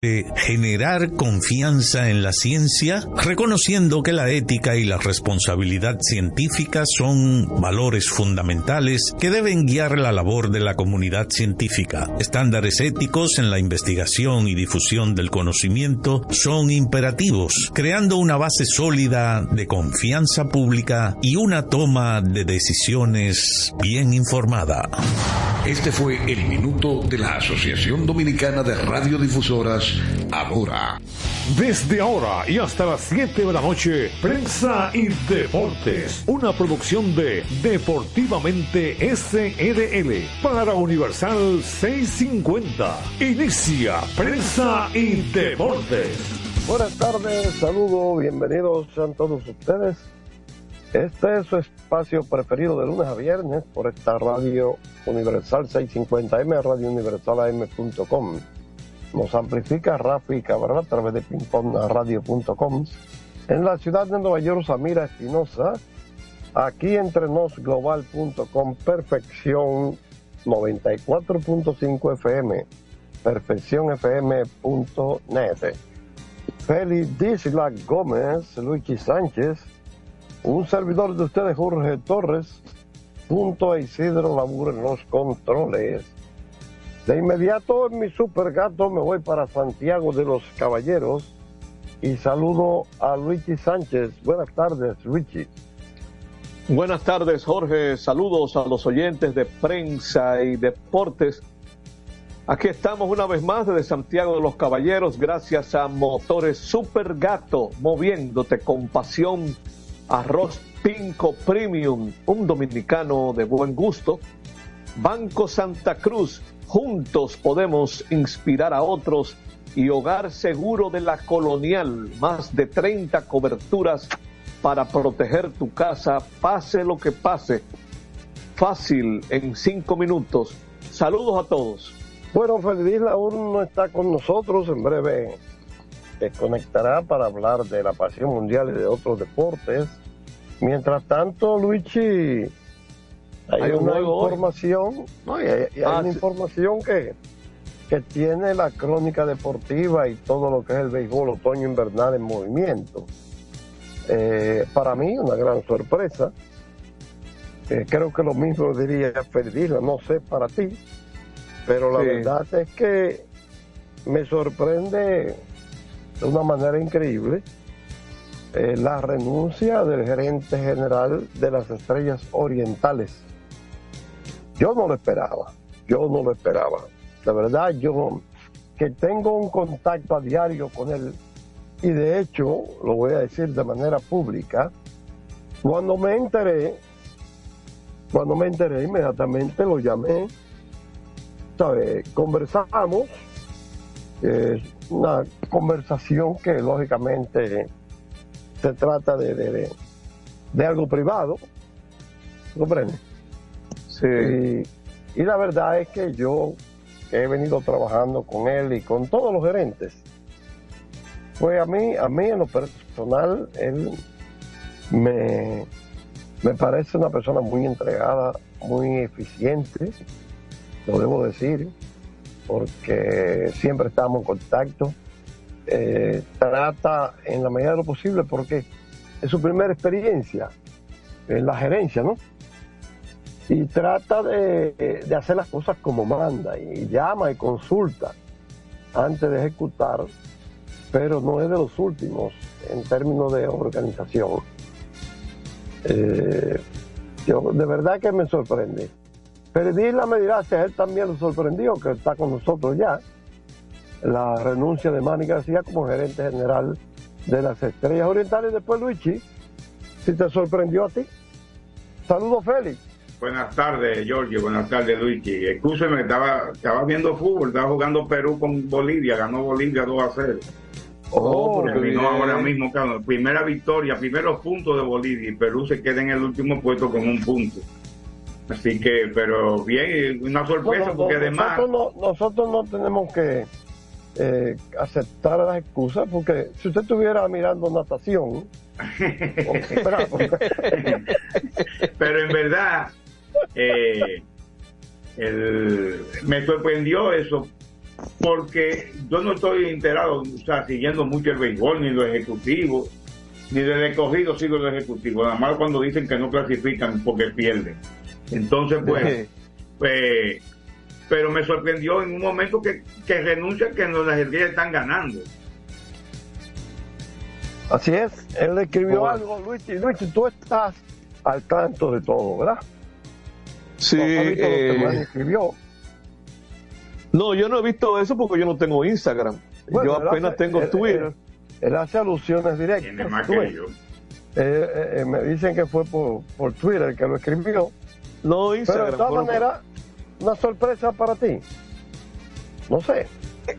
generar confianza en la ciencia, reconociendo que la ética y la responsabilidad científica son valores fundamentales que deben guiar la labor de la comunidad científica. Estándares éticos en la investigación y difusión del conocimiento son imperativos, creando una base sólida de confianza pública y una toma de decisiones bien informada. Este fue el minuto de la Asociación Dominicana de Radiodifusoras ahora. Desde ahora y hasta las 7 de la noche, Prensa y Deportes, una producción de Deportivamente SRL para Universal 650. Inicia Prensa y Deportes. Buenas tardes, saludos, bienvenidos a todos ustedes. Este es su espacio preferido de lunes a viernes por esta radio Universal 650M, radiouniversalam.com nos amplifica Rafi Cabral a través de pingpongradio.com. En la ciudad de Nueva York, Samira Espinosa. Aquí entre global.com, perfección 94.5 FM, perfeccionfm.net. Félix Disla Gómez, Luigi Sánchez, un servidor de ustedes, Jorge Torres, junto a Isidro Labur en los controles. De inmediato en mi super gato me voy para Santiago de los Caballeros y saludo a Luigi Sánchez. Buenas tardes, Luigi. Buenas tardes, Jorge. Saludos a los oyentes de prensa y deportes. Aquí estamos una vez más desde Santiago de los Caballeros, gracias a Motores Super Gato, moviéndote con pasión. Arroz Pinco Premium, un dominicano de buen gusto. Banco Santa Cruz, Juntos podemos inspirar a otros y Hogar Seguro de la Colonial, más de 30 coberturas para proteger tu casa, pase lo que pase. Fácil, en cinco minutos. Saludos a todos. Bueno, Feliz aún no está con nosotros, en breve se conectará para hablar de la pasión mundial y de otros deportes. Mientras tanto, Luigi, hay, una información, no, hay, ah, una información que, que tiene la crónica deportiva y todo lo que es el béisbol otoño invernal en movimiento. Eh, para mí, una gran sorpresa. Eh, creo que lo mismo diría Ferdinand, no sé para ti, pero la verdad es que me sorprende de una manera increíble eh, la renuncia del gerente general de las Estrellas Orientales, yo no lo esperaba, yo no lo esperaba. La verdad, yo que tengo un contacto a diario con él y de hecho, lo voy a decir de manera pública, cuando me enteré, cuando me enteré inmediatamente lo llamé, ¿sabe? conversamos, una conversación que lógicamente se trata de, de, de algo privado, ¿comprende? Y, la verdad es que yo he venido trabajando con él y con todos los gerentes, pues a mí, a mí en lo personal, él me, me parece una persona muy entregada, muy eficiente, lo debo decir, porque siempre estamos en contacto. Eh, trata en la medida de lo posible, porque es su primera experiencia en la gerencia, ¿no? Y trata de, hacer las cosas como manda y llama y consulta antes de ejecutar, pero no es de los últimos en términos de organización. Eh, yo, de verdad que me sorprende. Pero me dirá si a él también lo sorprendió, que está con nosotros ya, la renuncia de Manny García como gerente general de las Estrellas Orientales. Después, Luigi, si te sorprendió a ti. Saludos, Félix. Buenas tardes, Giorgio. Buenas tardes, Luigi. Escúcheme, estaba, estaba viendo fútbol, estaba jugando Perú con Bolivia, ganó Bolivia 2 a 0. Oh, terminó ahora mismo, claro, primera victoria, primeros puntos de Bolivia y Perú se queda en el último puesto con un punto. Así que, pero bien, una sorpresa porque además... Nosotros no, nosotros no tenemos que eh, aceptar las excusas porque si usted estuviera mirando natación... pero en verdad, eh, me sorprendió eso porque yo no estoy enterado, o sea, siguiendo mucho el béisbol, ni lo ejecutivo, ni del escogido sigo el ejecutivo, nada más cuando dicen que no clasifican porque pierden. Entonces, pues, pues pero me sorprendió en un momento que, que renuncian que no, las estrellas están ganando. Así es, él escribió algo, Luis, Luis, tú estás al tanto de todo, ¿verdad? Sí, eh, escribió. No, yo no he visto eso porque yo no tengo Instagram. yo apenas tengo Twitter. Él, hace alusiones directas. Más que yo. Eh, eh, me dicen que fue por, por Twitter que lo escribió. No, Instagram. Pero de todas maneras, una sorpresa para ti. No sé.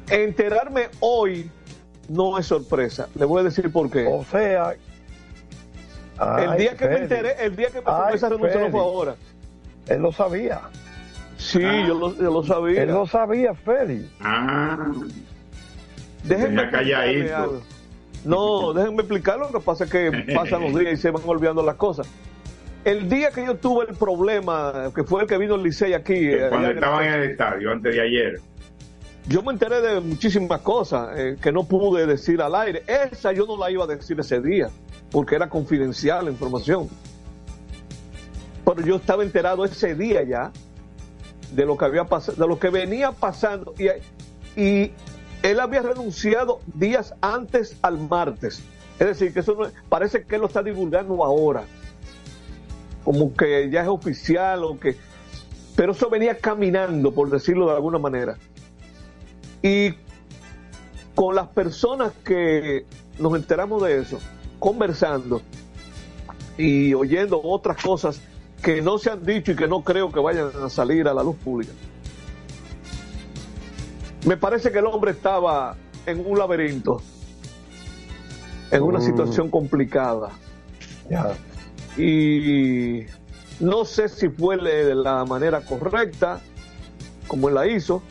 Enterarme hoy no es sorpresa. Le voy a decir por qué. O sea, el día que me enteré, el día que me tomé esa renuncia no fue ahora. Él lo sabía. Sí, yo, lo, yo, lo, sabía. Él lo sabía, Félix. Ah. Déjenme calladito. No, déjenme explicar lo que pasa es que pasan los días y se van olvidando las cosas. El día que yo tuve el problema, que fue el que vino el Licey aquí. Eh, cuando estaban en el estadio, antes de ayer. Yo me enteré de muchísimas cosas eh, que no pude decir al aire. Esa yo no la iba a decir ese día, porque era confidencial la información. Pero yo estaba enterado ese día ya de lo que había pasado, de lo que venía pasando. Y, él había renunciado días antes al martes. Es decir, que eso no, parece que él lo está divulgando ahora como que ya es oficial o que... Pero eso venía caminando, por decirlo de alguna manera. Y con las personas que nos enteramos de eso, conversando y oyendo otras cosas que no se han dicho y que no creo que vayan a salir a la luz pública. Me parece que el hombre estaba en un laberinto, en una mm. situación complicada. Y no sé si fue de la manera correcta como él la hizo,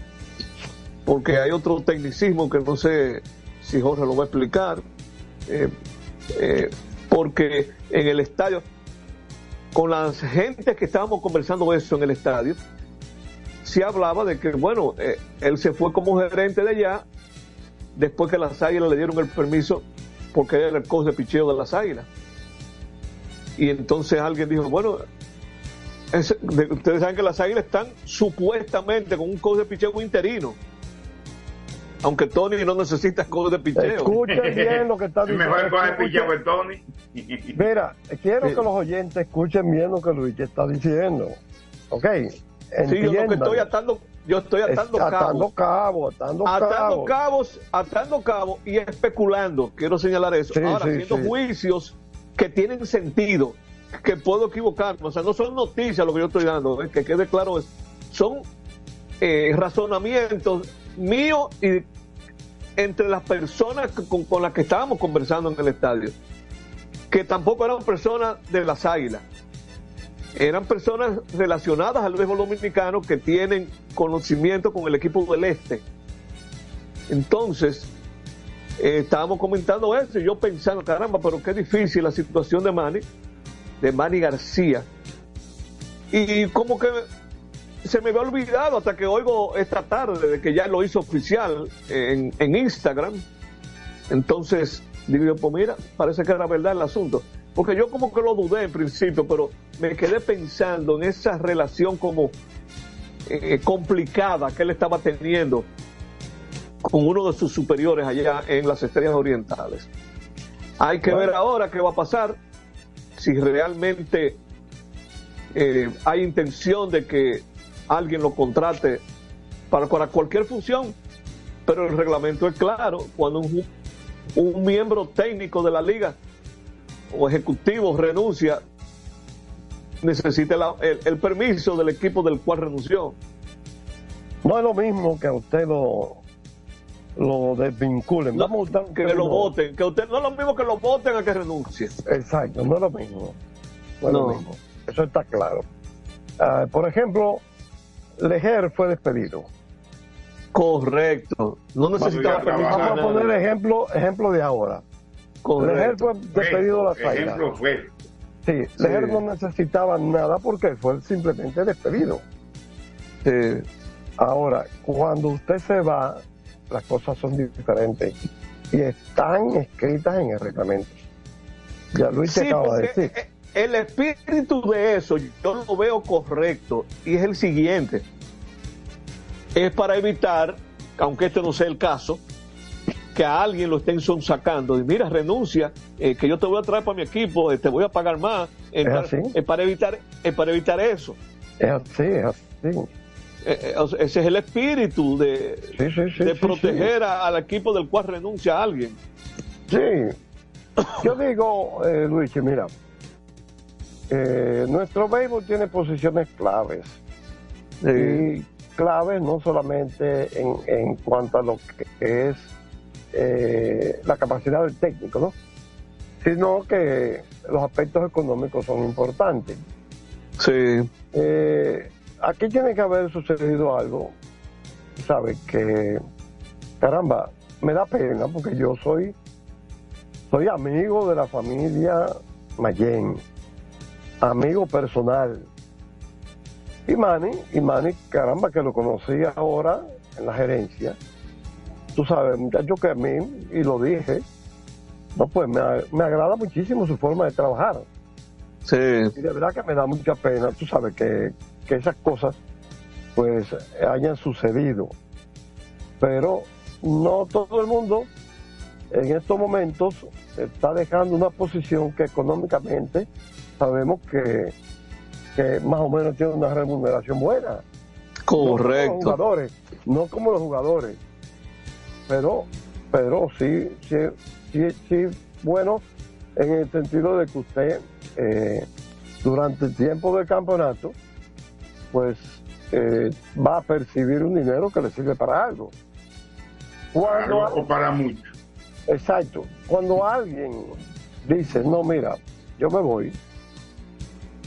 porque hay otro tecnicismo que no sé si Jorge lo va a explicar, eh, eh, porque en el estadio, con las gentes que estábamos conversando eso en el estadio, se hablaba de que, bueno, eh, él se fue como gerente de allá, después que las águilas le dieron el permiso, porque era el coach de picheo de las águilas. Y entonces alguien dijo, bueno, ustedes saben que las águilas están supuestamente con un coach de picheo interino. Aunque Tony no necesita coach de picheo. Escuchen bien lo que está diciendo. Mejor de picheo que Tony. Mira, quiero que los oyentes escuchen bien lo que Luis está diciendo. ¿Ok? Sí, yo lo que estoy atando, yo estoy atando, cabos. Atando cabos, atando, atando cabos. Atando cabos y especulando. Quiero señalar eso. Ahora, haciendo juicios que tienen sentido, que puedo equivocarme, o sea, no son noticias lo que yo estoy dando, eh, que quede claro, son eh, razonamientos míos y entre las personas con, con, las que estábamos conversando en el estadio, que tampoco eran personas de las águilas, eran personas relacionadas al béisbol dominicano que tienen conocimiento con el equipo del este. Entonces, eh, estábamos comentando eso y yo pensando, caramba, pero qué difícil la situación de Manny, de Manny García. Y como que se me había olvidado hasta que oigo esta tarde de que ya lo hizo oficial en, en Instagram. Entonces, digo, pues mira, parece que era verdad el asunto. Porque yo como que lo dudé en principio, pero me quedé pensando en esa relación como eh, complicada que él estaba teniendo con uno de sus superiores allá en las estrellas orientales. Hay que ver ahora qué va a pasar, si realmente eh, hay intención de que alguien lo contrate para, cualquier función, pero el reglamento es claro, cuando un, un miembro técnico de la liga o ejecutivo renuncia, necesita el, el permiso del equipo del cual renunció. No es lo mismo que a usted lo, lo desvinculen. No, que, lo voten, que usted no es lo mismo que lo voten a que renuncie. Exacto, no es lo mismo. No es lo mismo. Eso está claro. Ah, por ejemplo, Leger fue despedido. Correcto. No necesitaba permiso. Vamos a poner ejemplo, ejemplo de ahora. Leger fue despedido de la Ejemplo fue. Sí, Leger no necesitaba nada porque fue simplemente despedido. Sí. Ahora, cuando usted se va, las cosas son diferentes y están escritas en el reglamento. Ya Luis te acaba de decir. Eh, el espíritu de eso yo lo veo correcto y es el siguiente. Es para evitar, aunque este no sea el caso, que a alguien lo estén sonsacando y mira, renuncia, eh, que yo te voy a traer para mi equipo, eh, te voy a pagar más. ¿Es, así? es para evitar, para evitar eso. Es así, es así. Eh, ese es el espíritu de, de proteger al equipo del cual renuncia a alguien. Sí, yo digo, eh, Luis, mira, eh, nuestro béisbol tiene posiciones claves. Y claves no solamente en, en, cuanto a lo que es la capacidad del técnico, ¿no? sino que los aspectos económicos son importantes. Sí. Eh, aquí tiene que haber sucedido algo, ¿sabes? Que, caramba, me da pena porque yo soy, soy amigo de la familia Mayen, amigo personal. Y Manny, y Manny, caramba, que lo conocí ahora en la gerencia. Tú sabes, muchacho que a mí, y lo dije, no, pues me, me agrada muchísimo su forma de trabajar. Sí. Y de verdad que me da mucha pena, tú sabes, que, que esas cosas pues hayan sucedido. Pero no todo el mundo en estos momentos está dejando una posición que económicamente sabemos que, que más o menos tiene una remuneración buena. Correcto. No como los jugadores, no como los jugadores, pero, pero sí, sí, sí, sí, bueno, en el sentido de que usted eh, durante el tiempo del campeonato, pues eh, va a percibir un dinero que le sirve para algo. Cuando, o para mucho. Exacto. Cuando alguien dice, no, mira, yo me voy,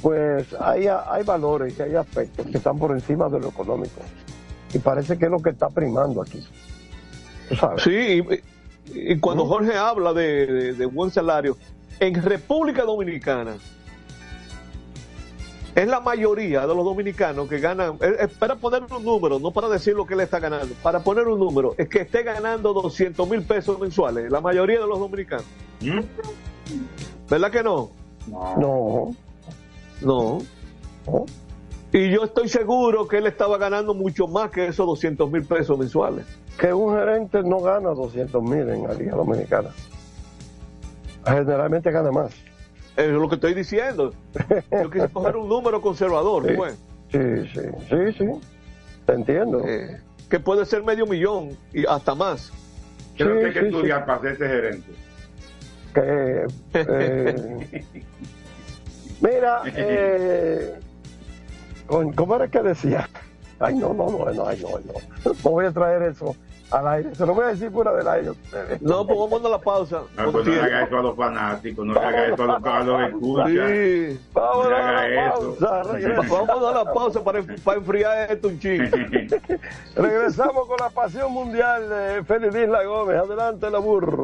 pues hay, hay valores y hay aspectos que están por encima de lo económico. Y parece que es lo que está primando aquí. sabes? Sí, y, cuando Jorge habla de, de buen salario, en República Dominicana, es la mayoría de los dominicanos que ganan, es, para poner un número, no para decir lo que él está ganando, para poner un número, es que esté ganando 200 mil pesos mensuales, la mayoría de los dominicanos. ¿Mm? ¿Verdad que no? No. No. Y yo estoy seguro que él estaba ganando mucho más que esos 200 mil pesos mensuales. Que un gerente no gana 200 mil en la Liga Dominicana. Generalmente gana más. Es lo que estoy diciendo. Yo quise coger un número conservador, sí, pues. Sí, sí, sí, sí. Te entiendo. Eh, que puede ser medio millón y hasta más. Creo que hay que sí, estudiar para ser ese gerente. Que, eh, mira, eh, ¿cómo era que decía? Ay, no, no, no, no, ay, no, no. No voy a traer eso al aire. Se lo voy a decir fuera del aire. No, pues vamos a la pausa. No, pues no le haga eso a los fanáticos, no le haga eso a los, a los escuchas. Sí. Vamos no a la eso. pausa. Vamos a la pausa para, para enfriar esto un chingo. Regresamos con la pasión mundial de Félix Isla Gómez. Adelante, la burro.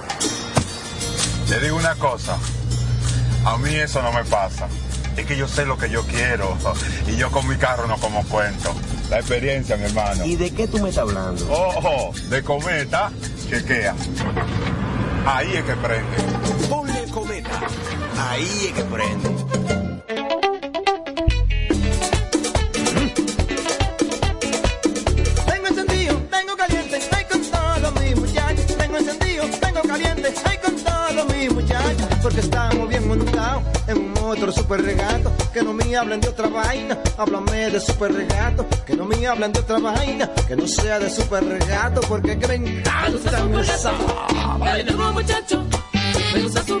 Te digo una cosa, a mí eso no me pasa. Es que yo sé lo que yo quiero y yo con mi carro no como cuento. La experiencia, mi hermano. ¿Y de qué tú me estás hablando? Ojo, de cometa, chequea. Ahí es que prende. Ponle cometa. Ahí es que prende. Porque estamos bien montados en un motor super regato. Que no me hablen de otra vaina, háblame de super regato. Que no me hablen de otra vaina, que no sea de super regato. Porque que me encanta muchacho, me gusta super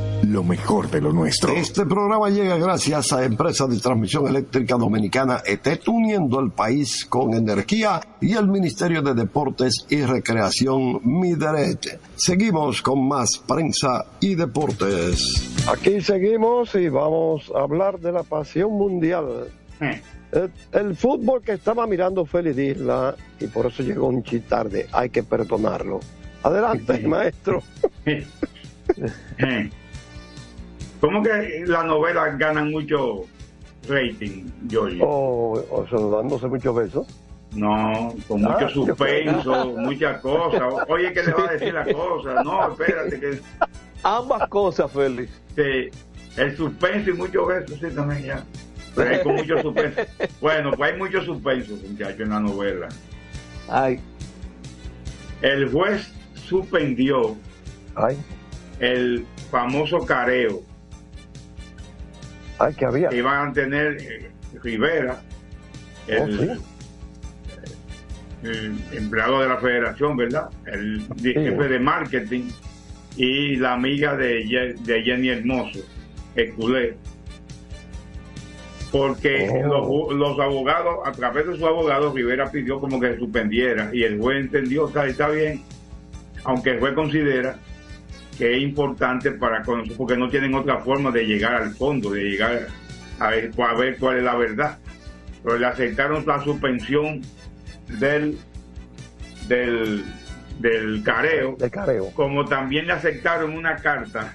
lo mejor de lo nuestro. Este programa llega gracias a Empresa de Transmisión Eléctrica Dominicana ETET, uniendo el país con energía y el Ministerio de Deportes y Recreación Mideret. Seguimos con más prensa y deportes. Aquí seguimos y vamos a hablar de la pasión mundial El, el fútbol que estaba mirando Félix Isla y por eso llegó un chiste tarde, hay que perdonarlo. Adelante, maestro. ¿Cómo que las novelas ganan mucho rating, Giorgio? O, o sea, dándose muchos besos. No, con Ah, mucho suspenso, muchas cosas. Oye, ¿qué le va a decir la cosa? No, espérate que... Ambas cosas, Félix. Sí, el suspenso y muchos besos, sí, también ya. Hay con mucho suspenso. Bueno, pues hay mucho suspenso, muchachos, en la novela. Ay. El juez suspendió Ay. el famoso careo Ay, que había. que iban a tener eh, Rivera, el, el empleado de la federación, ¿verdad? El jefe de marketing y la amiga de, de Jenny Hermoso, el culé. Porque Oh. los, abogados, a través de sus abogados, Rivera pidió como que se suspendiera y el juez entendió, está bien, aunque el juez considera que es importante para conocer, porque no tienen otra forma de llegar al fondo, de llegar a ver, a ver cuál es la verdad. Pero le aceptaron la suspensión del, del, del careo, De careo. como también le aceptaron una carta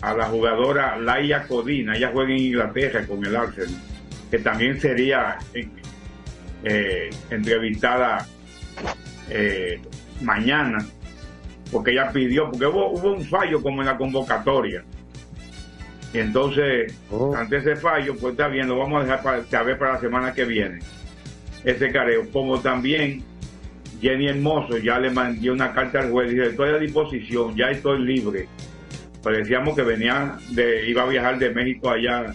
a la jugadora Laia Codina, ella juega en Inglaterra con el Arsenal, que también sería eh, eh, entrevistada eh, mañana, porque ella pidió, porque hubo, hubo un fallo como en la convocatoria. Y entonces, ante ese fallo, pues está bien, lo vamos a dejar para saber para la semana que viene. Ese careo, como también Jenny Hermoso ya le mandó una carta al juez, dice, estoy a disposición, ya estoy libre. Decíamos que venía de, iba a viajar de México allá,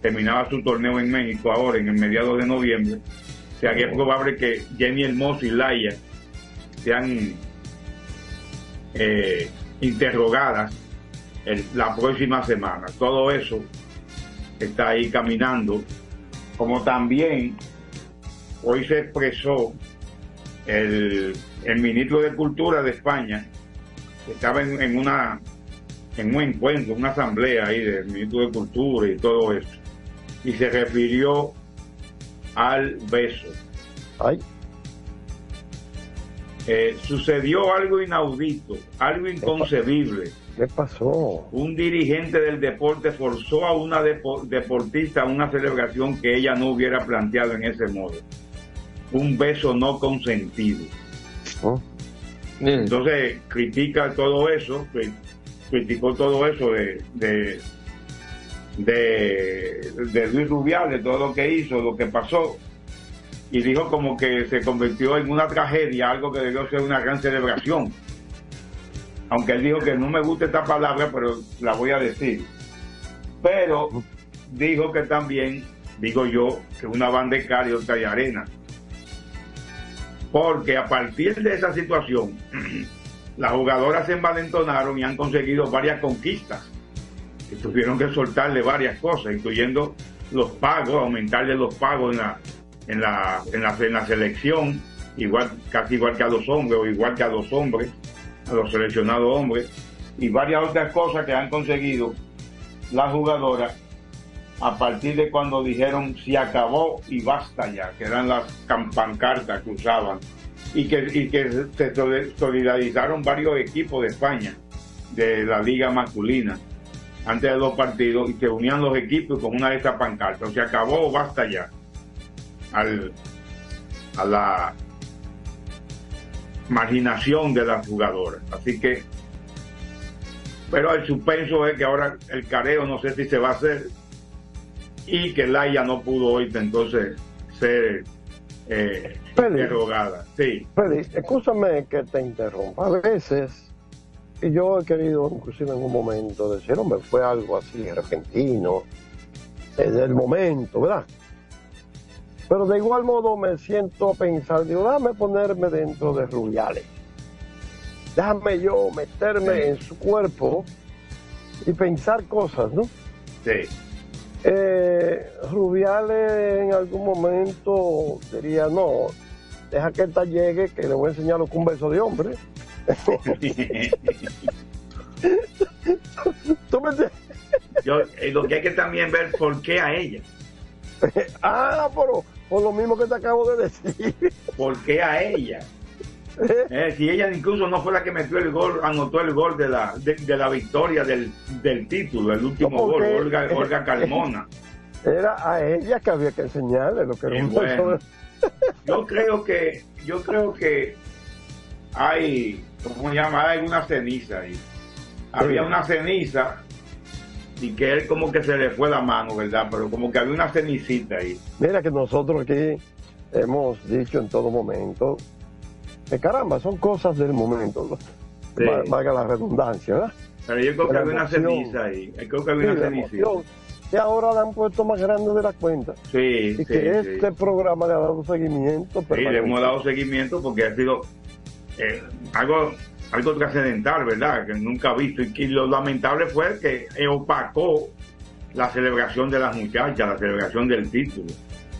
terminaba su torneo en México ahora, en el mediados de noviembre. O sea que es probable que Jenny Hermoso y Laia sean eh, interrogadas el- la próxima semana. Todo eso está ahí caminando. Como también hoy se expresó el, el ministro de Cultura de España, que estaba en, en una en un encuentro, una asamblea ahí del ministro de Cultura y todo eso, y se refirió al beso. Eh, sucedió algo inaudito, algo inconcebible. ¿Qué pasó? Un dirigente del deporte forzó a una depo- deportista a una celebración que ella no hubiera planteado en ese modo. Un beso no consentido. Entonces critica todo eso, cri- criticó todo eso de, de, de, de Luis Rubiales, todo lo que hizo, lo que pasó, y dijo como que se convirtió en una tragedia, algo que debió ser una gran celebración. Aunque él dijo que no me gusta esta palabra, pero la voy a decir. Pero dijo que también, digo yo, que una banda de cal y arena. Porque a partir de esa situación, las jugadoras se envalentonaron y han conseguido varias conquistas. Y tuvieron que soltarle varias cosas, incluyendo los pagos, aumentarle los pagos en la, en la, en la, en la selección, igual, casi igual que a los hombres, o igual que a los hombres, a los seleccionados hombres, y varias otras cosas que han conseguido las jugadoras a partir de cuando dijeron se acabó y basta ya, que eran las cam- pancartas que usaban, y que, y que se soli- solidarizaron varios equipos de España, de la liga masculina, antes de los partidos, y se unían los equipos con una de estas pancartas, se acabó o basta ya, al, a la marginación de las jugadoras. Así que, pero el suspenso es que ahora el careo no sé si se va a hacer y que Laia no pudo hoy entonces ser eh, interrogada. Sí. Félix, escúchame que te interrumpa. A veces, y yo he querido inclusive en un momento decir, hombre, fue algo así repentino, en el momento, ¿verdad? Pero de igual modo me siento a pensar, digo, déjame ponerme dentro de Rubiales. Déjame yo meterme en su cuerpo y pensar cosas, ¿no? Sí. Eh, Rubiales en algún momento diría, no, deja que esta llegue, que le voy a enseñar lo que un beso de hombre. ¿Tú me? Yo, eh, lo que hay que también ver por qué a ella. ah, pero por lo mismo que te acabo de decir. ¿Por qué a ella? Eh, si ella incluso no fue la que metió el gol, anotó el gol de la, de, de la victoria del, del título, el último No, gol, Olga, Olga Carmona. Era a ella que había que enseñarle lo que era un bueno, yo creo que, yo creo que hay, ¿cómo se llama? Hay una ceniza ahí. Había Sí. una ceniza y que él como que se le fue la mano, ¿verdad? Pero como que había una cenicita ahí. Mira que nosotros aquí hemos dicho en todo momento que caramba, son cosas del momento, ¿no? Sí. Va- valga la redundancia, ¿verdad? Pero yo creo que había una ceniza ahí. Yo creo que había Sí, una cenicita. Y ahora la han puesto más grande de la cuenta. Sí, Y sí, que sí. este programa le ha dado seguimiento. Sí, le hemos dado seguimiento porque ha sido eh, algo algo trascendental, ¿verdad? Que nunca visto. Y que lo lamentable fue que opacó la celebración de las muchachas, la celebración del título,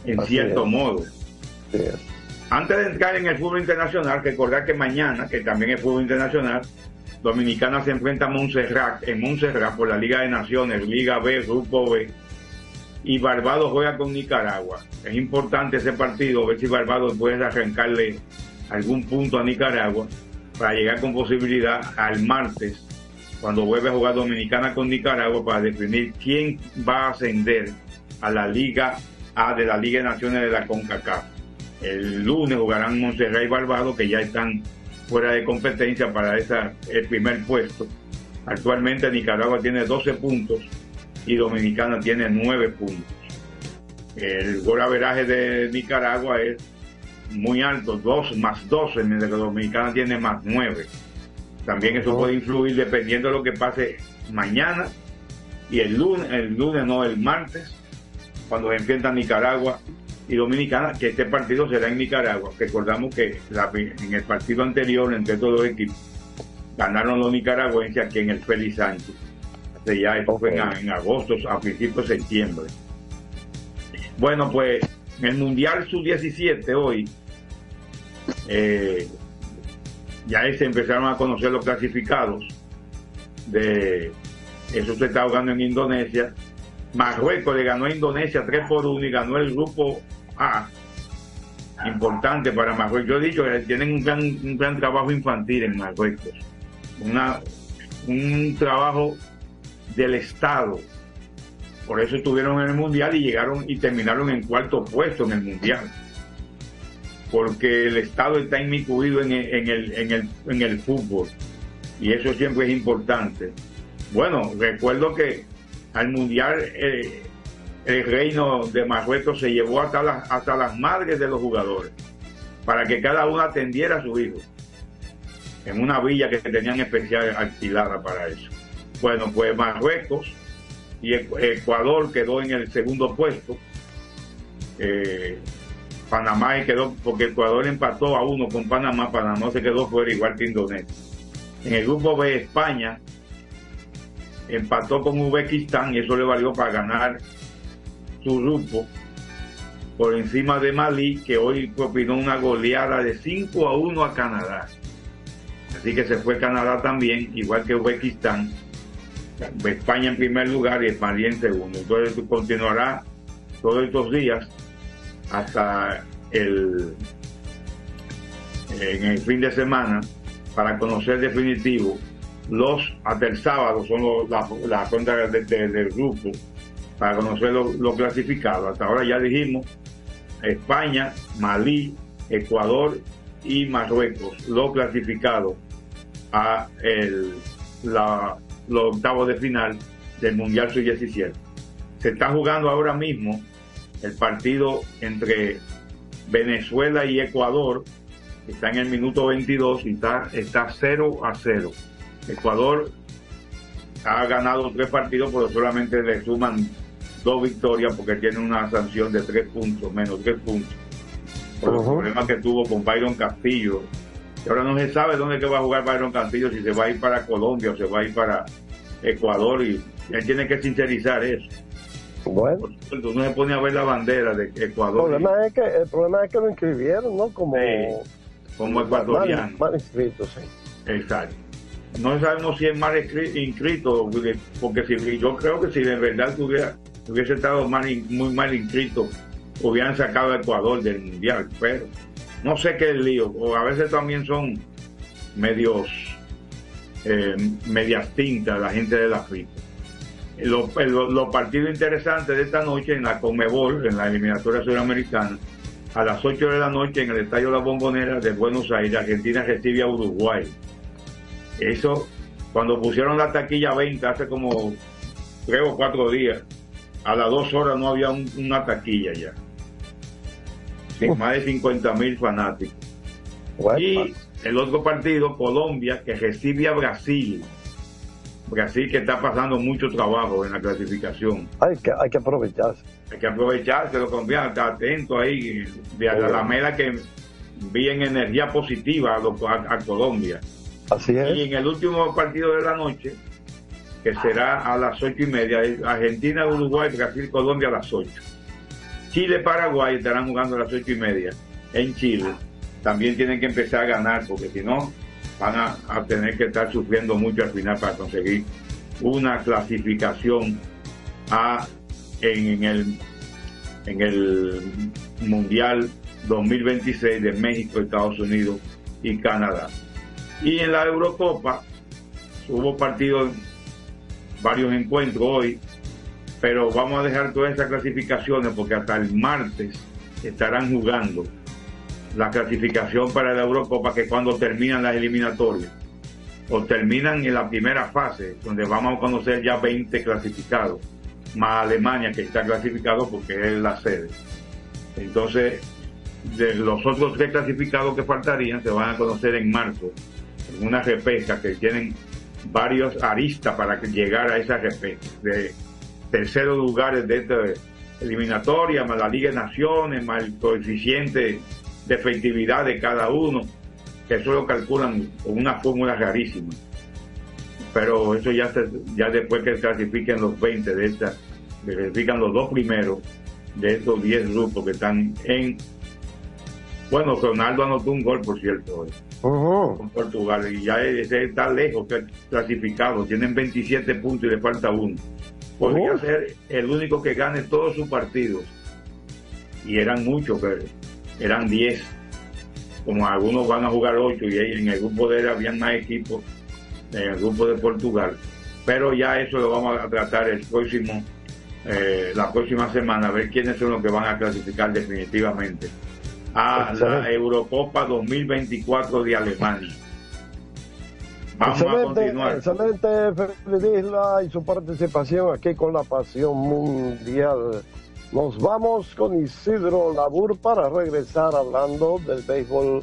en Así cierto es. modo. Sí. Antes de entrar en el fútbol internacional, recordar que mañana, que también es fútbol internacional, Dominicana se enfrenta a Montserrat, en Montserrat por la Liga de Naciones, Liga B, Grupo B, y Barbados juega con Nicaragua. Es importante ese partido, ver si Barbados puede arrancarle algún punto a Nicaragua para llegar con posibilidad al martes, cuando vuelve a jugar Dominicana con Nicaragua para definir quién va a ascender a la Liga A de la Liga de Naciones de la CONCACAF. El lunes jugarán Montserrat y Barbados, que ya están fuera de competencia para esa, el primer puesto. Actualmente Nicaragua tiene 12 puntos y Dominicana tiene 9 puntos. El gol averaje de Nicaragua es muy alto, 2 más 12, mientras que Dominicana tiene más 9. También eso puede influir dependiendo de lo que pase mañana y el lunes, el lunes no, el martes, cuando se enfrentan Nicaragua y Dominicana, que este partido será en Nicaragua. Recordamos que la- en el partido anterior entre todos los equipos ganaron los nicaragüenses aquí en el Félix Sánchez. Hace ya, eso fue en, en agosto, a principios de septiembre. Bueno, pues en el Mundial Sub-17 hoy, eh, ya se empezaron a conocer los clasificados de eso se está jugando en Indonesia. Marruecos le ganó a Indonesia 3 por 1 y ganó el grupo A. Importante para Marruecos. Yo he dicho que tienen un gran, un gran trabajo infantil en Marruecos. Una, un trabajo del Estado. Por eso estuvieron en el Mundial y llegaron y terminaron en cuarto puesto en el Mundial. Porque el Estado está inmiscuido en el, en el, en el, en el fútbol. Y eso siempre es importante. Bueno, recuerdo que al Mundial eh, el reino de Marruecos se llevó hasta las, hasta las madres de los jugadores para que cada uno atendiera a su hijo en una villa que tenían especial alquilada para eso. Bueno, pues Marruecos y Ecu- Ecuador quedó en el segundo puesto. Eh, Panamá quedó, porque Ecuador empató a uno con Panamá, Panamá se quedó fuera igual que Indonesia. En el grupo B, España empató con Uzbekistán y eso le valió para ganar su grupo por encima de Malí, que hoy propinó una goleada de 5 a 1 a Canadá. Así que se fue Canadá también, igual que Uzbekistán. España en primer lugar y Malí en segundo. Entonces continuará todos estos días hasta el en el fin de semana para conocer definitivo los hasta el sábado son los- la, la de- de- del grupo para conocer los los clasificados. Hasta ahora ya dijimos España, Malí, Ecuador y Marruecos, los clasificados a el, la, los octavos de final del Mundial Sub-17. Se está jugando ahora mismo el partido entre Venezuela y Ecuador, está en el minuto 22 y está, está 0 a 0. Ecuador ha ganado tres partidos, pero solamente le suman dos victorias porque tiene una sanción de tres puntos, menos tres puntos. Por los problemas que tuvo con Byron Castillo. Y ahora no se sabe dónde que va a jugar Byron Castillo, si se va a ir para Colombia o se va a ir para Ecuador. Y él tiene que sincerizar eso. Bueno. Uno se pone a ver la bandera de El Ecuador problema, es que, el problema es que lo inscribieron, ¿no? Como, como ecuatoriano. Mal, mal inscrito, sí. Exacto. No sabemos si es mal inscrito, porque si yo creo que si de verdad tuviera hubiese estado mal muy mal inscrito, hubieran sacado a Ecuador del Mundial, pero no sé qué es el lío, o a veces también son medios, eh, medias tintas la gente de la FIFA. Los, los- los partidos interesantes de esta noche en la Comebol, en la eliminatoria sudamericana, a las 8 de la noche en el Estadio La Bombonera de Buenos Aires, Argentina recibe a Uruguay. Eso, cuando pusieron la taquilla 20 hace como tres o cuatro días, a las dos horas no había un- una taquilla ya. Sin más de 50 mil fanáticos. Y el otro partido, Colombia, que recibe a Brasil. Brasil que está pasando mucho trabajo en la clasificación. Hay que, hay que aprovecharse. Hay que aprovecharse, los colombianos, estar atentos ahí, de la Alameda que envíen energía positiva a, los- a- a Colombia. Así es. Y en el último partido de la noche, que será a las ocho y media, Argentina, Uruguay, Brasil, Colombia a las ocho. Chile, Paraguay estarán jugando a las ocho y media en Chile. También tienen que empezar a ganar, porque si no, van a, tener que estar sufriendo mucho al final para conseguir una clasificación a, en, en el, en el Mundial 2026 de México, Estados Unidos y Canadá. Y en la Eurocopa hubo partidos, varios encuentros hoy, pero vamos a dejar todas esas clasificaciones porque hasta el martes estarán jugando la clasificación para la Eurocopa que cuando terminan las eliminatorias o terminan en la primera fase donde vamos a conocer ya 20 clasificados más Alemania que está clasificado porque es la sede. Entonces de los otros tres clasificados que faltarían se van a conocer en marzo en una repesca que tienen varios aristas para llegar a esa repesca. De terceros lugares de esta eliminatoria, más la Liga de Naciones, más el coeficiente de efectividad de cada uno, que eso lo calculan con una fórmula rarísima. Pero eso ya se- ya después que clasifiquen los 20 de esta, que clasifican los dos primeros de estos 10 grupos que están en bueno, Ronaldo anotó un gol, por cierto, hoy, con Portugal, y ya ese está lejos, que clasificado, tienen 27 puntos y le falta uno. Podría ser el único que gane todos sus partidos. Y eran muchos, pero eran 10. Como algunos van a jugar 8 y en el grupo de él habían más equipos, en el grupo de Portugal. Pero ya eso lo vamos a tratar el próximo, eh, la próxima semana, a ver quiénes son los que van a clasificar definitivamente a la Excelente. Eurocopa 2024 de Alemania. Vamos a continuar. excelente Feliz Isla y su participación aquí con la Pasión Mundial. Nos vamos con Isidro Labur para regresar hablando del béisbol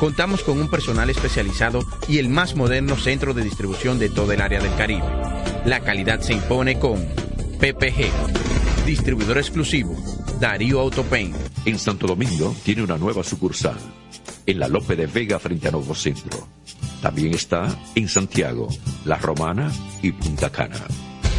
Contamos con un personal especializado y el más moderno centro de distribución de todo el área del Caribe. La calidad se impone con PPG, distribuidor exclusivo, Darío Autopain. En Santo Domingo tiene una nueva sucursal, en la Lope de Vega frente a Nuevo Centro. También está en Santiago, La Romana y Punta Cana.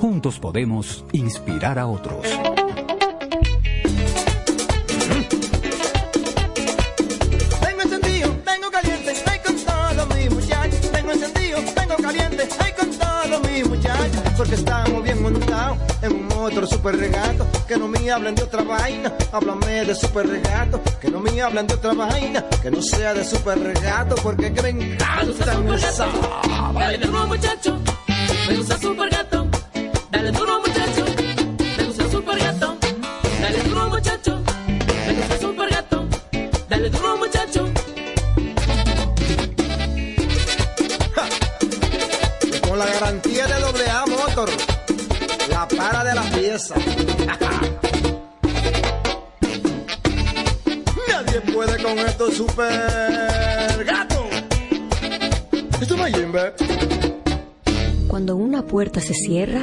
Juntos podemos inspirar a otros. Tengo encendido, tengo caliente, con muchachos. Tengo encendido, tengo caliente, con muchachos. Porque estamos bien montados en un otro super regato. Que no me hablen de otra vaina, háblame de super regato. Que no me hablen de otra vaina, que no sea de super regato. Porque que me encantan esa Dale duro muchacho, me gusta super gato. Dale duro muchacho, me gusta super gato. Dale duro muchacho, me gusta super gato. Dale duro muchacho. Con la garantía de doble A Motor, la para de la pieza. Nadie puede con estos super gatos. Esto no es Jimbe. Cuando una puerta se cierra,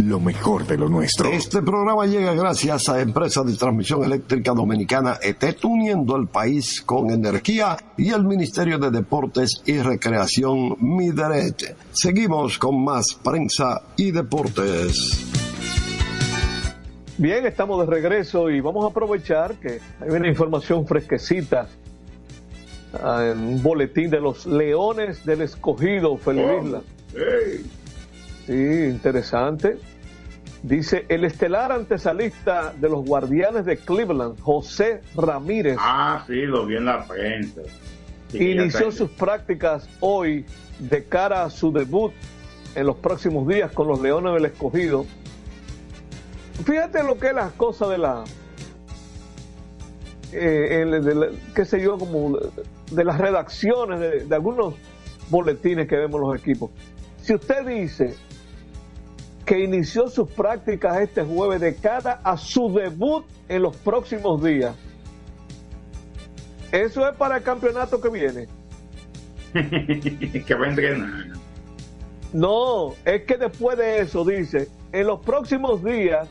lo mejor de lo nuestro. Este programa llega gracias a Empresa de Transmisión Eléctrica Dominicana ETET, uniendo al país con energía y el Ministerio de Deportes y Recreación Mideret. Seguimos con más prensa y deportes. Bien, estamos de regreso y vamos a aprovechar que hay una información fresquecita. ah, en un boletín de los Leones del Escogido, Feliz Isla. Sí, interesante. Dice el estelar antesalista de los Guardianes de Cleveland, José Ramírez. Ah, sí, lo vi en la prensa. Sí, inició sus prácticas hoy de cara a su debut en los próximos días con los Leones del Escogido. fíjate lo que es las cosas de la, eh, el- de la- qué sé yo, como de las redacciones de, de algunos boletines que vemos los equipos. Si usted dice que inició sus prácticas este jueves de cara a su debut en los próximos días, eso es para el campeonato que viene. que va a entrenar. No, es que después de eso dice, en los próximos días,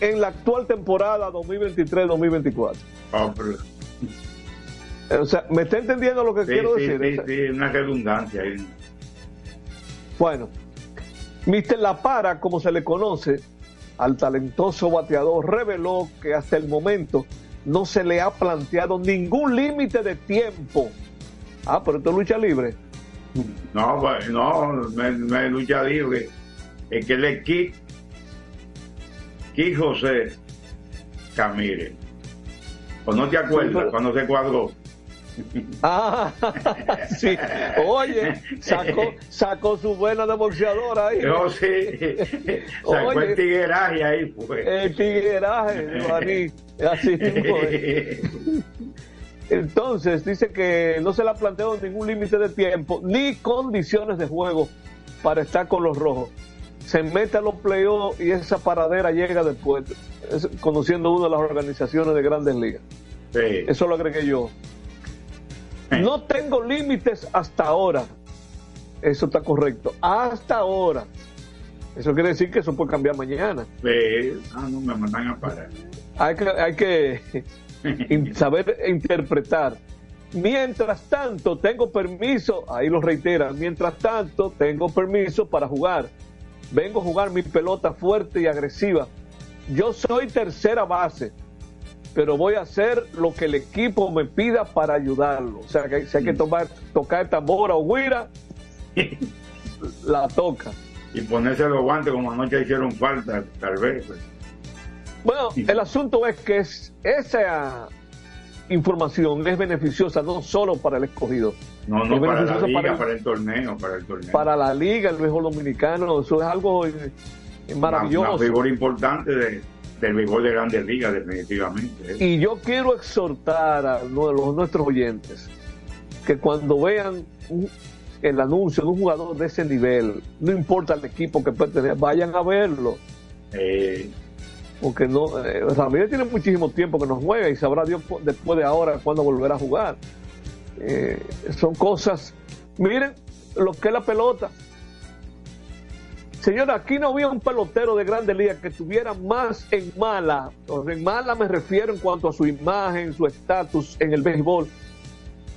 en la actual temporada 2023-2024. Oh, pero- O sea, ¿me está entendiendo lo que sí, quiero sí, decir? sí, sí, una redundancia ahí. Bueno, Mr. La Para, como se le conoce al talentoso bateador, reveló que hasta el momento no se le ha planteado ningún límite de tiempo. Ah, pero esto es lucha libre. No, pues, no, no es, lucha libre. Es que le Kik, Kik José Camire. ¿O no te acuerdas Sí, pero- cuando se cuadró? Ah, sí. Oye, sacó, sacó su buena de ahí. Yo sí. Sacó Oye. el tigueraje ahí, pues. El tigueraje Baní. Así mismo es. Entonces, dice que no se le ha planteado ningún límite de tiempo ni condiciones de juego para estar con los rojos. Se mete a los playoffs y esa paradera llega después, es- conociendo una de las organizaciones de grandes ligas. Sí. Eso lo agregué yo. No tengo límites hasta ahora. Eso está correcto. Hasta ahora. Eso quiere decir que eso puede cambiar mañana. Sí. Ah, no, me mandan a parar. Hay que, hay que saber interpretar. Mientras tanto, tengo permiso, ahí lo reitera, mientras tanto, tengo permiso para jugar. Vengo a jugar mi pelota fuerte y agresiva. Yo soy tercera base, pero voy a hacer lo que el equipo me pida para ayudarlo. O sea, que si hay que tomar, tocar tambora o guira, la toca. Y ponerse los guantes como anoche hicieron falta, tal vez. pues. Bueno, el asunto es que es, esa información es beneficiosa no solo para el escogido, No, no, Es para la liga, para para el- torneo, para el torneo. para la liga, el béisbol dominicano, eso es algo eh, maravilloso. Una, una figura importante de, del béisbol de grandes ligas, definitivamente. ¿eh? Y yo quiero exhortar a los- nuestros oyentes que cuando vean un- el anuncio de un jugador de ese nivel, no importa el equipo que pertenezca, vayan a verlo. Eh, Porque no, eh, Ramírez tiene muchísimo tiempo que no juega y sabrá Dios después de ahora cuándo volverá a jugar. Eh, son cosas. Miren lo que es la pelota. Señora, aquí no había un pelotero de grande liga que estuviera más en mala. En mala me refiero en cuanto a su imagen, su estatus en el béisbol.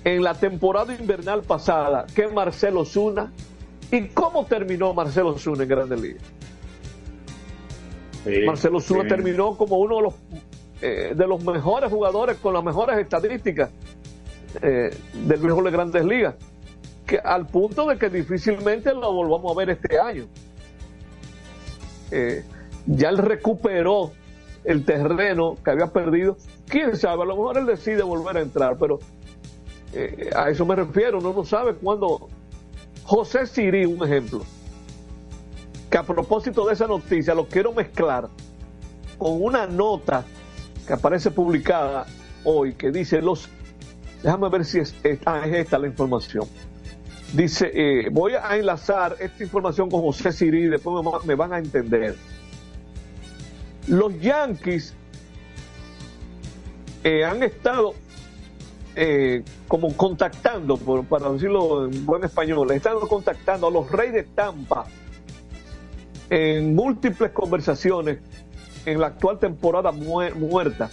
En la temporada invernal pasada, que Marcelo Zuna. ¿Y cómo terminó Marcelo Zuna en Grandes Ligas? sí, Marcelo Zuna sí. terminó como uno de los, eh, de los mejores jugadores con las mejores estadísticas eh, del béisbol de Grandes Ligas, que al punto de que difícilmente lo volvamos a ver este año. Eh, ya él recuperó el terreno que había perdido. Quién sabe, a lo mejor él decide volver a entrar, pero eh, a eso me refiero. Uno no sabe cuándo. José Siri, un ejemplo que a propósito de esa noticia lo quiero mezclar con una nota que aparece publicada hoy que dice los déjame ver si es, ah, es esta la información dice eh, voy a enlazar esta información con José Siri y después me, va- me van a entender. Los Yankees eh, han estado eh, como contactando, por- para decirlo en buen español, están contactando a los Reyes de Tampa en múltiples conversaciones en la actual temporada muer- muerta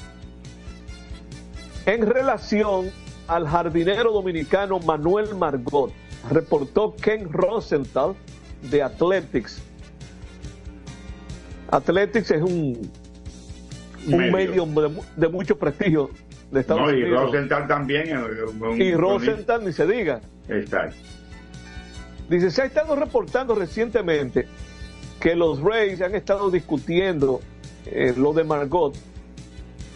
en relación al jardinero dominicano Manuel Margot, reportó Ken Rosenthal de Athletics. Athletics es un, un Medio. medio, de, mu- de mucho prestigio de Estados No, y Unidos. Rosenthal también. eh, un- Y Rosenthal ni se diga. Exacto. Dice, se ha estado reportando recientemente que los Rays han estado discutiendo eh, lo de Margot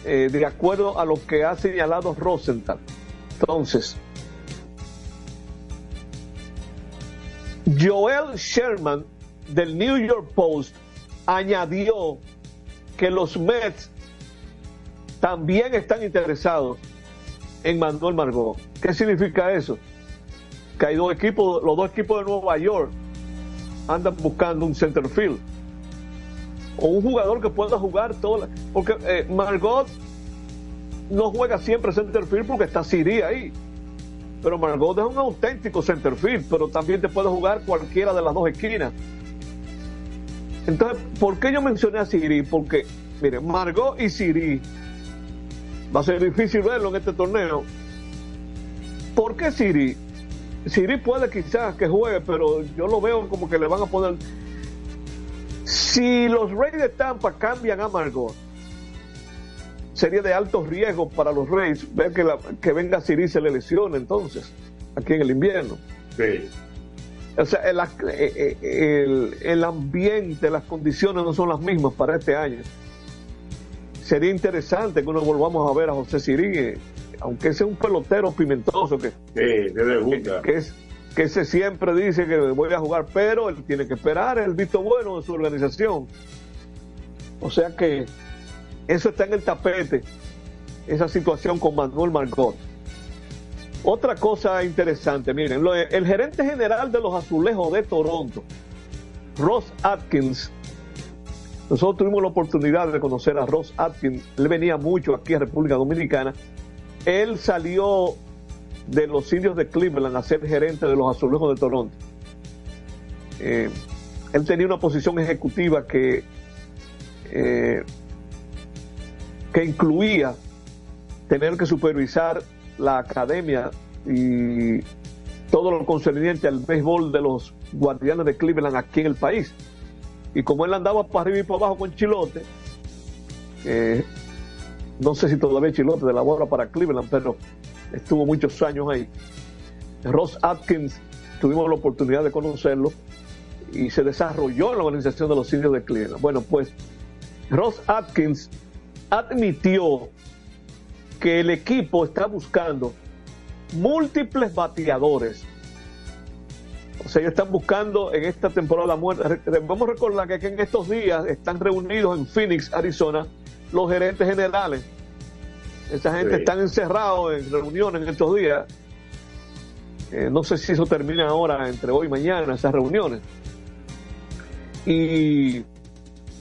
eh, de acuerdo a lo que ha señalado Rosenthal. Entonces, Joel Sherman del New York Post añadió que los Mets también están interesados en Manuel Margot. ¿Qué significa eso? Que hay dos equipos, los dos equipos de Nueva York andan buscando un center field o un jugador que pueda jugar todo, porque eh, Margot no juega siempre center field porque está Siri ahí. Pero Margot es un auténtico center field, pero también te puede jugar cualquiera de las dos esquinas. Entonces, ¿por qué yo mencioné a Siri? Porque, mire, Margot y Siri va a ser difícil verlo en este torneo. ¿Por qué Siri? Siri puede quizás que juegue, pero yo lo veo como que le van a poner. Si los Reyes de Tampa cambian a Margot, sería de alto riesgo para los Reyes ver que, la, que venga Siri se le lesione entonces, aquí en el invierno. Sí. O sea, el, el, el, ambiente, las condiciones no son las mismas para este año. Sería interesante que nos volvamos a ver a José Siri, aunque sea un pelotero pimentoso que, sí, que, que, es, que ese siempre dice que voy a jugar, pero él tiene que esperar el visto bueno de su organización. O sea que eso está en el tapete, esa situación con Manuel Margot. Otra cosa interesante, miren, el gerente general de los azulejos de Toronto, Ross Atkins, nosotros tuvimos la oportunidad de conocer a Ross Atkins, él venía mucho aquí a República Dominicana, él salió de los indios de Cleveland a ser gerente de los azulejos de Toronto. Eh, él tenía una posición ejecutiva que eh, que incluía tener que supervisar la academia y todo lo concerniente al béisbol de los guardianes de Cleveland aquí en el país. Y como él andaba para arriba y para abajo con Chilote, no sé si todavía Chilote de la bola para Cleveland, pero estuvo muchos años ahí. Ross Atkins, tuvimos la oportunidad de conocerlo y se desarrolló en la organización de los indios de Cleveland. Bueno, pues Ross Atkins admitió que el equipo está buscando múltiples bateadores. O sea, ellos están buscando en esta temporada muerta. Vamos a recordar que en estos días están reunidos en Phoenix, Arizona, los gerentes generales. Esa gente está encerrados en reuniones en estos días. Eh, no sé si eso termina ahora, entre hoy y mañana, esas reuniones. Y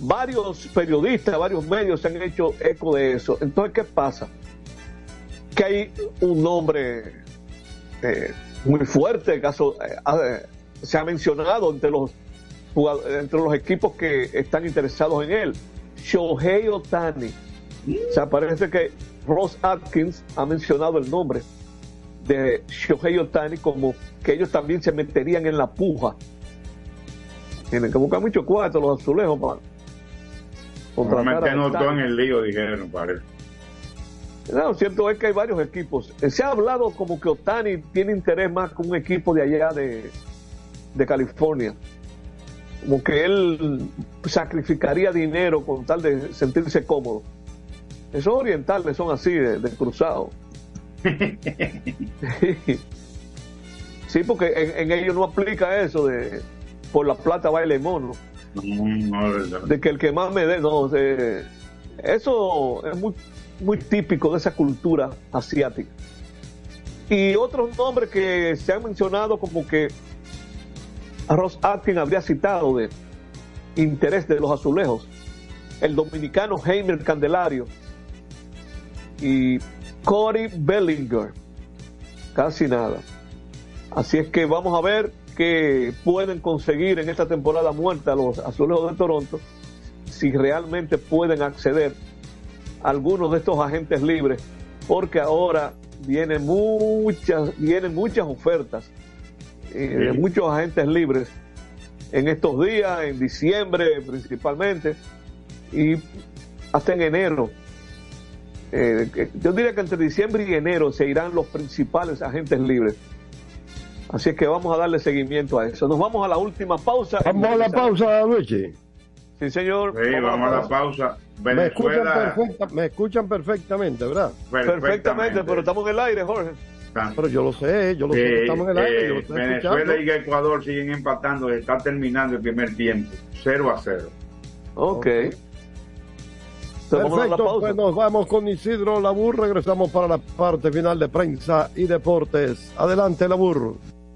varios periodistas, varios medios se han hecho eco de eso. Entonces, ¿qué pasa? Que hay un nombre eh, muy fuerte, caso, eh, se ha mencionado entre los, entre los equipos que están interesados en él. Shohei Otani. O sea, parece que Ross Atkins ha mencionado el nombre de Shohei Otani como que ellos también se meterían en la puja. Tienen que buscar mucho cuarto los azulejos para no todo en el lío, dijeron, parece. No, cierto es que hay varios equipos. Se ha hablado como que Otani tiene interés más con un equipo de allá de, de California. Como que él sacrificaría dinero con tal de sentirse cómodo. Esos orientales son así, de, de cruzado. sí, porque en, en ellos no aplica eso de por la plata baile mono de que el que más me dé, no, eso es muy, muy típico de esa cultura asiática. Y otros nombres que se han mencionado como que Ross Atkins habría citado de interés de los azulejos, el dominicano Heimer Candelario y Cory Bellinger, casi nada. Así es que vamos a ver que pueden conseguir en esta temporada muerta los azulejos de Toronto si realmente pueden acceder a algunos de estos agentes libres, porque ahora vienen muchas, vienen muchas ofertas eh, de muchos agentes libres en estos días, en diciembre principalmente, y hasta en enero. Eh, yo diría que entre diciembre y enero se irán los principales agentes libres. Así es que vamos a darle seguimiento a eso. Nos vamos a la última pausa. Vamos a la pausa, Luigi. Sí, señor. Sí, vamos, a la pausa. Me, escuchan me, escuchan perfectamente, ¿verdad? Perfectamente, pero estamos en el aire, Jorge. Pero yo lo sé, yo lo sé, que estamos en el aire. Venezuela y Ecuador siguen empatando, está terminando el primer tiempo, 0 a 0. Ok. Perfecto, pues nos vamos con Isidro Labur. Regresamos para la parte final de prensa y deportes. Adelante, Labur.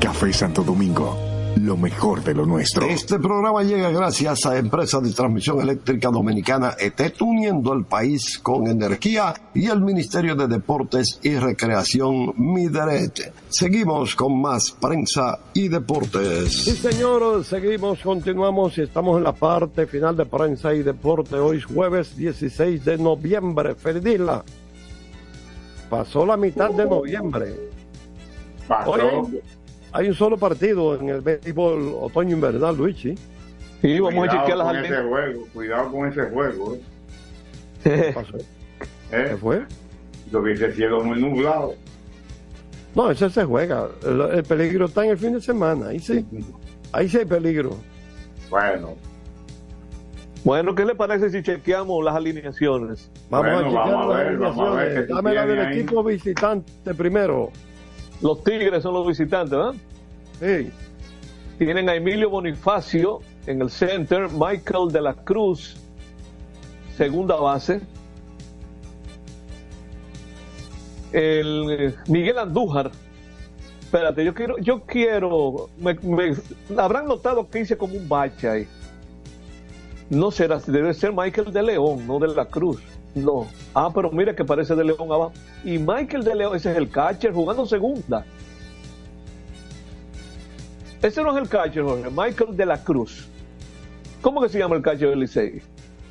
Café Santo Domingo, lo mejor de lo nuestro. Este programa llega gracias a Empresa de Transmisión Eléctrica Dominicana ET, uniendo el país con energía y el Ministerio de Deportes y Recreación Mideret. Seguimos con más prensa y deportes. Sí, señor, seguimos, continuamos y estamos en la parte final de prensa y deporte. Hoy es jueves 16 de noviembre. Ferdila. Pasó la mitad de noviembre. Pasó. Hoy hay, un solo partido en el béisbol otoño invernal, Luigi. Sí, vamos a Cuidado chequear las con ese juego, cuidado con ese juego. ¿eh? ¿Qué pasó? ¿Eh? ¿Qué fue? Lo que ese cielo muy nublado. No, ese se juega. El, el peligro está en el fin de semana. Ahí sí. Ahí sí hay peligro. Bueno, Bueno, ¿qué le parece si chequeamos las alineaciones? Vamos Bueno, a chequear vamos a las ver, vamos a ver alineaciones. Dame la del ahí. equipo visitante primero. Los Tigres son los visitantes, ¿verdad? Sí. Tienen a Emilio Bonifacio en el center, Michael de la Cruz, segunda base. El eh, Miguel Andújar. Espérate, yo quiero, yo quiero, me, me- habrán notado que hice como un bache ahí. No será, debe ser Michael de León, no de la Cruz. No. Ah, pero mira que parece de León abajo. Y Michael de León, ese es el catcher jugando segunda. Ese no es el catcher, Jorge. Michael de la Cruz. ¿Cómo que se llama el catcher del Licey?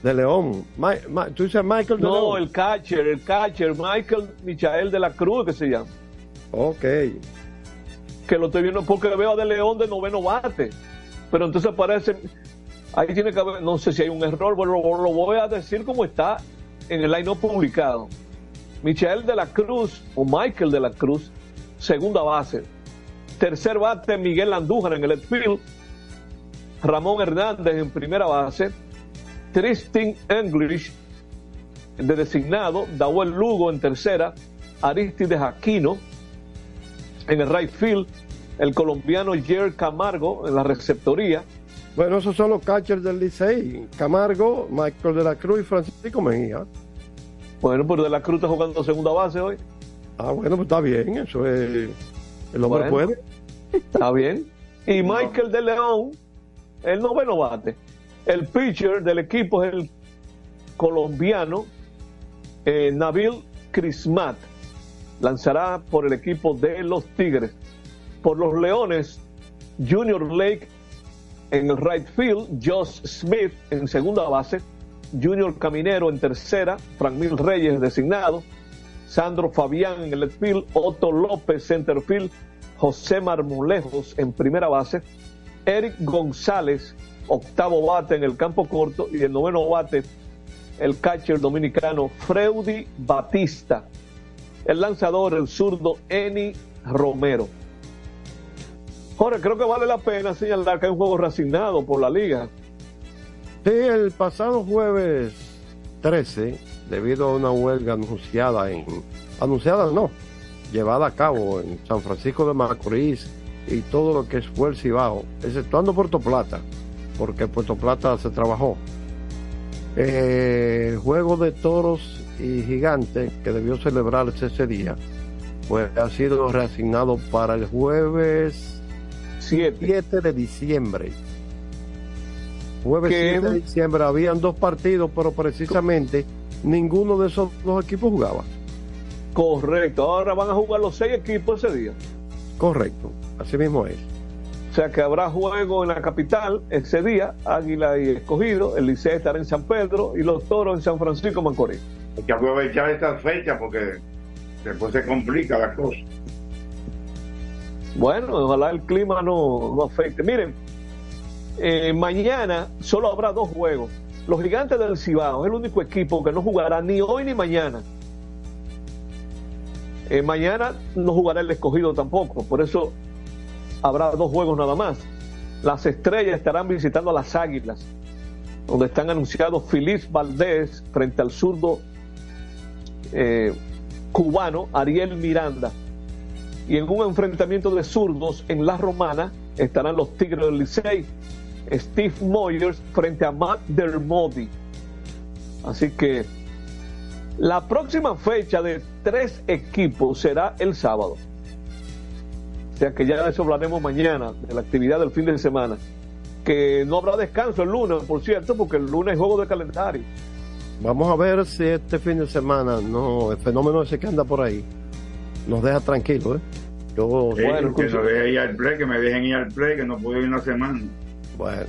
De León. Ma- Ma- tú dices Michael de No, León. el catcher, el catcher, Michael Michael de la Cruz, que se llama. Ok. Que lo estoy viendo porque veo a De León de noveno bate. Pero entonces parece. Ahí tiene que haber, no sé si hay un error, pero lo, lo voy a decir como está en el line publicado. Michael de la Cruz o Michael de la Cruz, segunda base. Tercer bate, Miguel Andújar en el field. Ramón Hernández en primera base. Tristan English de designado. Dawel Lugo en tercera. Aristides Aquino en el right field. El colombiano Jer Camargo en la receptoría. Bueno, esos son los catchers del Licey. Camargo, Michael de la Cruz y Francisco Mejía. Bueno, pero de la Cruz está jugando segunda base hoy. Ah, bueno, pues está bien. Eso es... El hombre Bueno. puede. Está bien. Y Michael de León, el noveno bate. El pitcher del equipo es el colombiano eh, Nabil Crismat. Lanzará por el equipo de los Tigres. Por los Leones, Junior Lake en el right field, Josh Smith en segunda base, Junior Caminero en tercera, Franmil Reyes designado, Sandro Fabián en el left field, Otto López center field, José Marmolejos en primera base, Eric González octavo bate en el campo corto y el noveno bate el catcher dominicano Freudy Batista, el lanzador el zurdo Eni Romero. Jorge, creo que vale la pena señalar que hay un juego reasignado por la liga. Sí, el pasado jueves 13, debido a una huelga anunciada en. Anunciada no, llevada a cabo en San Francisco de Macorís y todo lo que fue el Cibao, exceptuando Puerto Plata, porque Puerto Plata se trabajó. Eh, juego de toros y gigantes que debió celebrarse ese día, pues ha sido reasignado para el jueves 7 de diciembre. Jueves ¿Qué? 7 de diciembre habían dos partidos, pero precisamente ninguno de esos dos equipos jugaba. Correcto, ahora van a jugar los seis equipos ese día. Correcto, así mismo es. O sea que habrá juego en la capital ese día, Águila y Escogido, el Liceo estará en San Pedro y los Toros en San Francisco Macorís. Hay que aprovechar estas fechas porque después se complica la cosa. Bueno, ojalá el clima no, no afecte. Miren, eh, mañana solo habrá dos juegos. Los gigantes del Cibao es el único equipo que no jugará ni hoy ni mañana. Eh, mañana no jugará el escogido tampoco, por eso habrá dos juegos nada más. Las estrellas estarán visitando a las águilas, donde están anunciados Feliz Valdés frente al zurdo eh, cubano Ariel Miranda. Y en un enfrentamiento de zurdos en La Romana estarán los Tigres del Licey, Steve Moyers frente a Matt Dermody. Así que la próxima fecha de tres equipos será el sábado. O sea que ya de eso hablaremos mañana, de la actividad del fin de semana. Que no habrá descanso el lunes, por cierto, porque el lunes es juego de calendario. Vamos a ver si este fin de semana no el fenómeno ese que anda por ahí nos deja tranquilos. ¿eh? Yo, Sí, bueno, que no deje ir al play, que me dejen ir al play, que no puedo ir una semana. Bueno,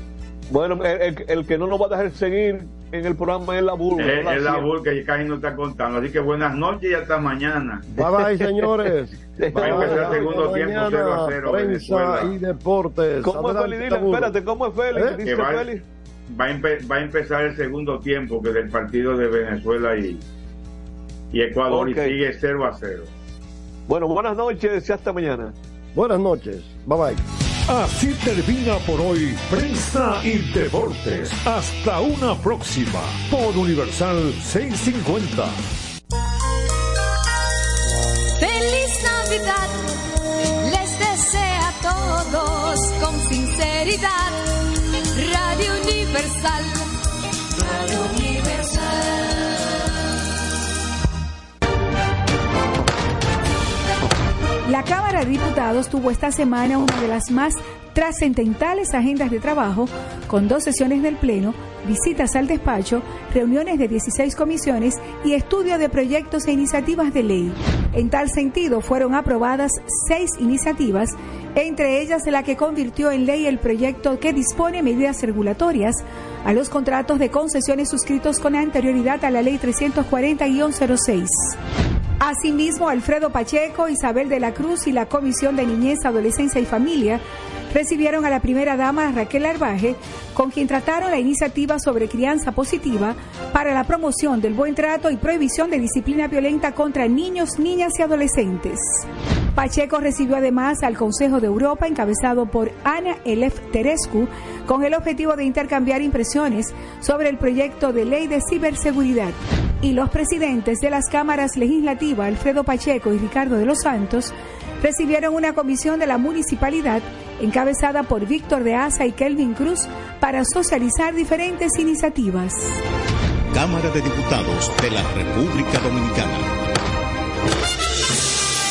Bueno, el, el- el que no nos va a dejar seguir en el programa es la burla. Es, no la es la bull que casi no está contando. Así que buenas noches y hasta mañana. bye bye, señores. Va a empezar el segundo tiempo 0 a 0 Prensa Venezuela. y deportes. ¿Cómo es Adelante, Félix? Dile, Tabulo. espérate, ¿cómo es Félix? ¿Eh? Dice va, Félix. va a empe- va a empezar el segundo tiempo que del partido de Venezuela y, y Ecuador Ok. y sigue 0 a 0. Bueno, buenas noches y hasta mañana. Buenas noches. Bye bye. Así termina por hoy Prensa y Deportes. Hasta una próxima por Universal 650. Feliz Navidad, les desea a todos con sinceridad. Radio Universal, Radio Universal. La Cámara de Diputados tuvo esta semana una de las más trascendentales agendas de trabajo, con dos sesiones del Pleno, visitas al despacho, reuniones de 16 comisiones y estudio de proyectos e iniciativas de ley. En tal sentido, fueron aprobadas seis iniciativas, entre ellas la que convirtió en ley el proyecto que dispone medidas regulatorias a los contratos de concesiones suscritos con anterioridad a la Ley 340-06. Asimismo, Alfredo Pacheco, Isabel de la Cruz y la Comisión de Niñez, Adolescencia y Familia recibieron a la primera dama Raquel Arbaje, con quien trataron la iniciativa sobre crianza positiva para la promoción del buen trato y prohibición de disciplina violenta contra niños, niñas y adolescentes. Pacheco recibió además al Consejo de Europa, encabezado por Ana Elef Terescu, con el objetivo de intercambiar impresiones sobre el proyecto de ley de ciberseguridad. Y los presidentes de las cámaras legislativas, Alfredo Pacheco y Ricardo de los Santos, recibieron una comisión de la municipalidad encabezada por Víctor de Asa y Kelvin Cruz para socializar diferentes iniciativas. Cámara de Diputados de la República Dominicana.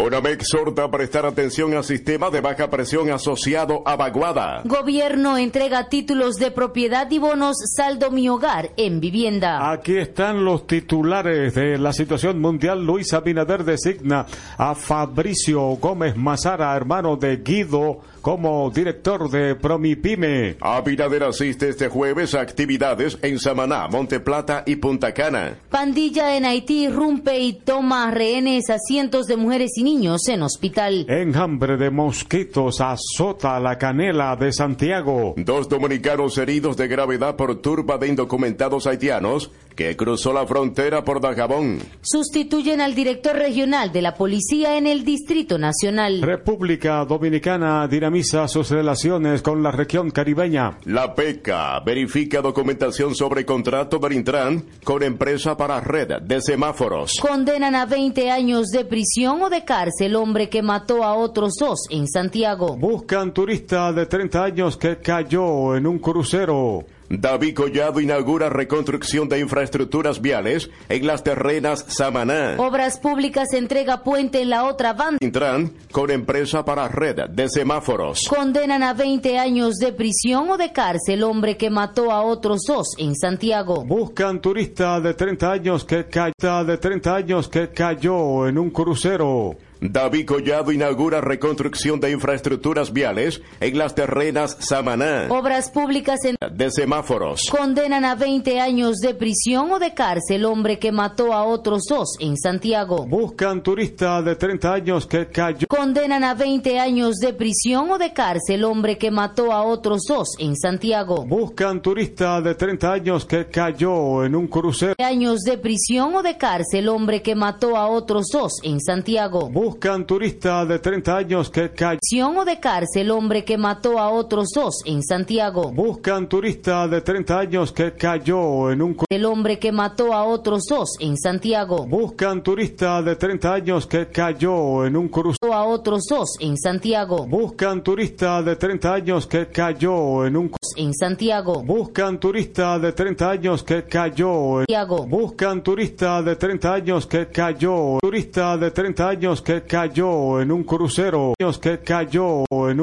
ONAME exhorta a prestar atención al sistema de baja presión asociado a vaguada. Gobierno entrega títulos de propiedad y bonos saldo mi hogar en vivienda. Aquí están los titulares de la situación mundial. Luis Abinader designa a Fabricio Gómez Mazara, hermano de Guido, como director de Promipyme. Abinader asiste este jueves a actividades en Samaná, Monte Plata y Punta Cana. Pandilla en Haití irrumpe y toma rehenes a cientos de mujeres y niños en hospital. Enjambre de mosquitos azota la canela de Santiago. Dos dominicanos heridos de gravedad por turba de indocumentados haitianos que cruzó la frontera por Dajabón. Sustituyen al director regional de la policía en el Distrito Nacional. República Dominicana dinamiza sus relaciones con la región caribeña. La PECA verifica documentación sobre contrato del Intran con empresa para red de semáforos. Condenan a 20 años de prisión o de cárcel hombre que mató a otros dos en Santiago. Buscan turista de 30 años que cayó en un crucero. David Collado inaugura reconstrucción de infraestructuras viales en las terrenas Samaná. Obras Públicas entrega puente en la otra banda. Intran con empresa para red de semáforos. Condenan a 20 años de prisión o de cárcel hombre que mató a otros dos en Santiago. Buscan turista de 30 años que cayó, de 30 años que cayó en un crucero. David Collado inaugura reconstrucción de infraestructuras viales en las terrenas Samaná. Obras Públicas en... de semáforos. Condenan a 20 años de prisión o de cárcel hombre que mató a otros dos en Santiago. Buscan turista de 30 años que cayó. Condenan a 20 años de prisión o de cárcel hombre que mató a otros dos en Santiago. Buscan turista de 30 años que cayó en un crucero. Años de prisión o de cárcel hombre que mató a otros dos en Santiago. Buscan turista de 30 años que cayó. o de cárcel hombre que mató a otros dos en Santiago. Buscan turista de 30 años que cayó en un El hombre que mató a otros dos en Santiago. Buscan turista de 30 años que cayó en un crucero. a otros dos en Santiago. Buscan turista de 30 años que cayó en un en Santiago. Buscan turista de 30 años que cayó en Santiago. Buscan turista de 30 años que cayó. Turista de 30 años que cayó en un crucero. Que cayó en un